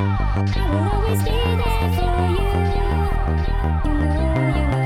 I'll always be there for you. You know you.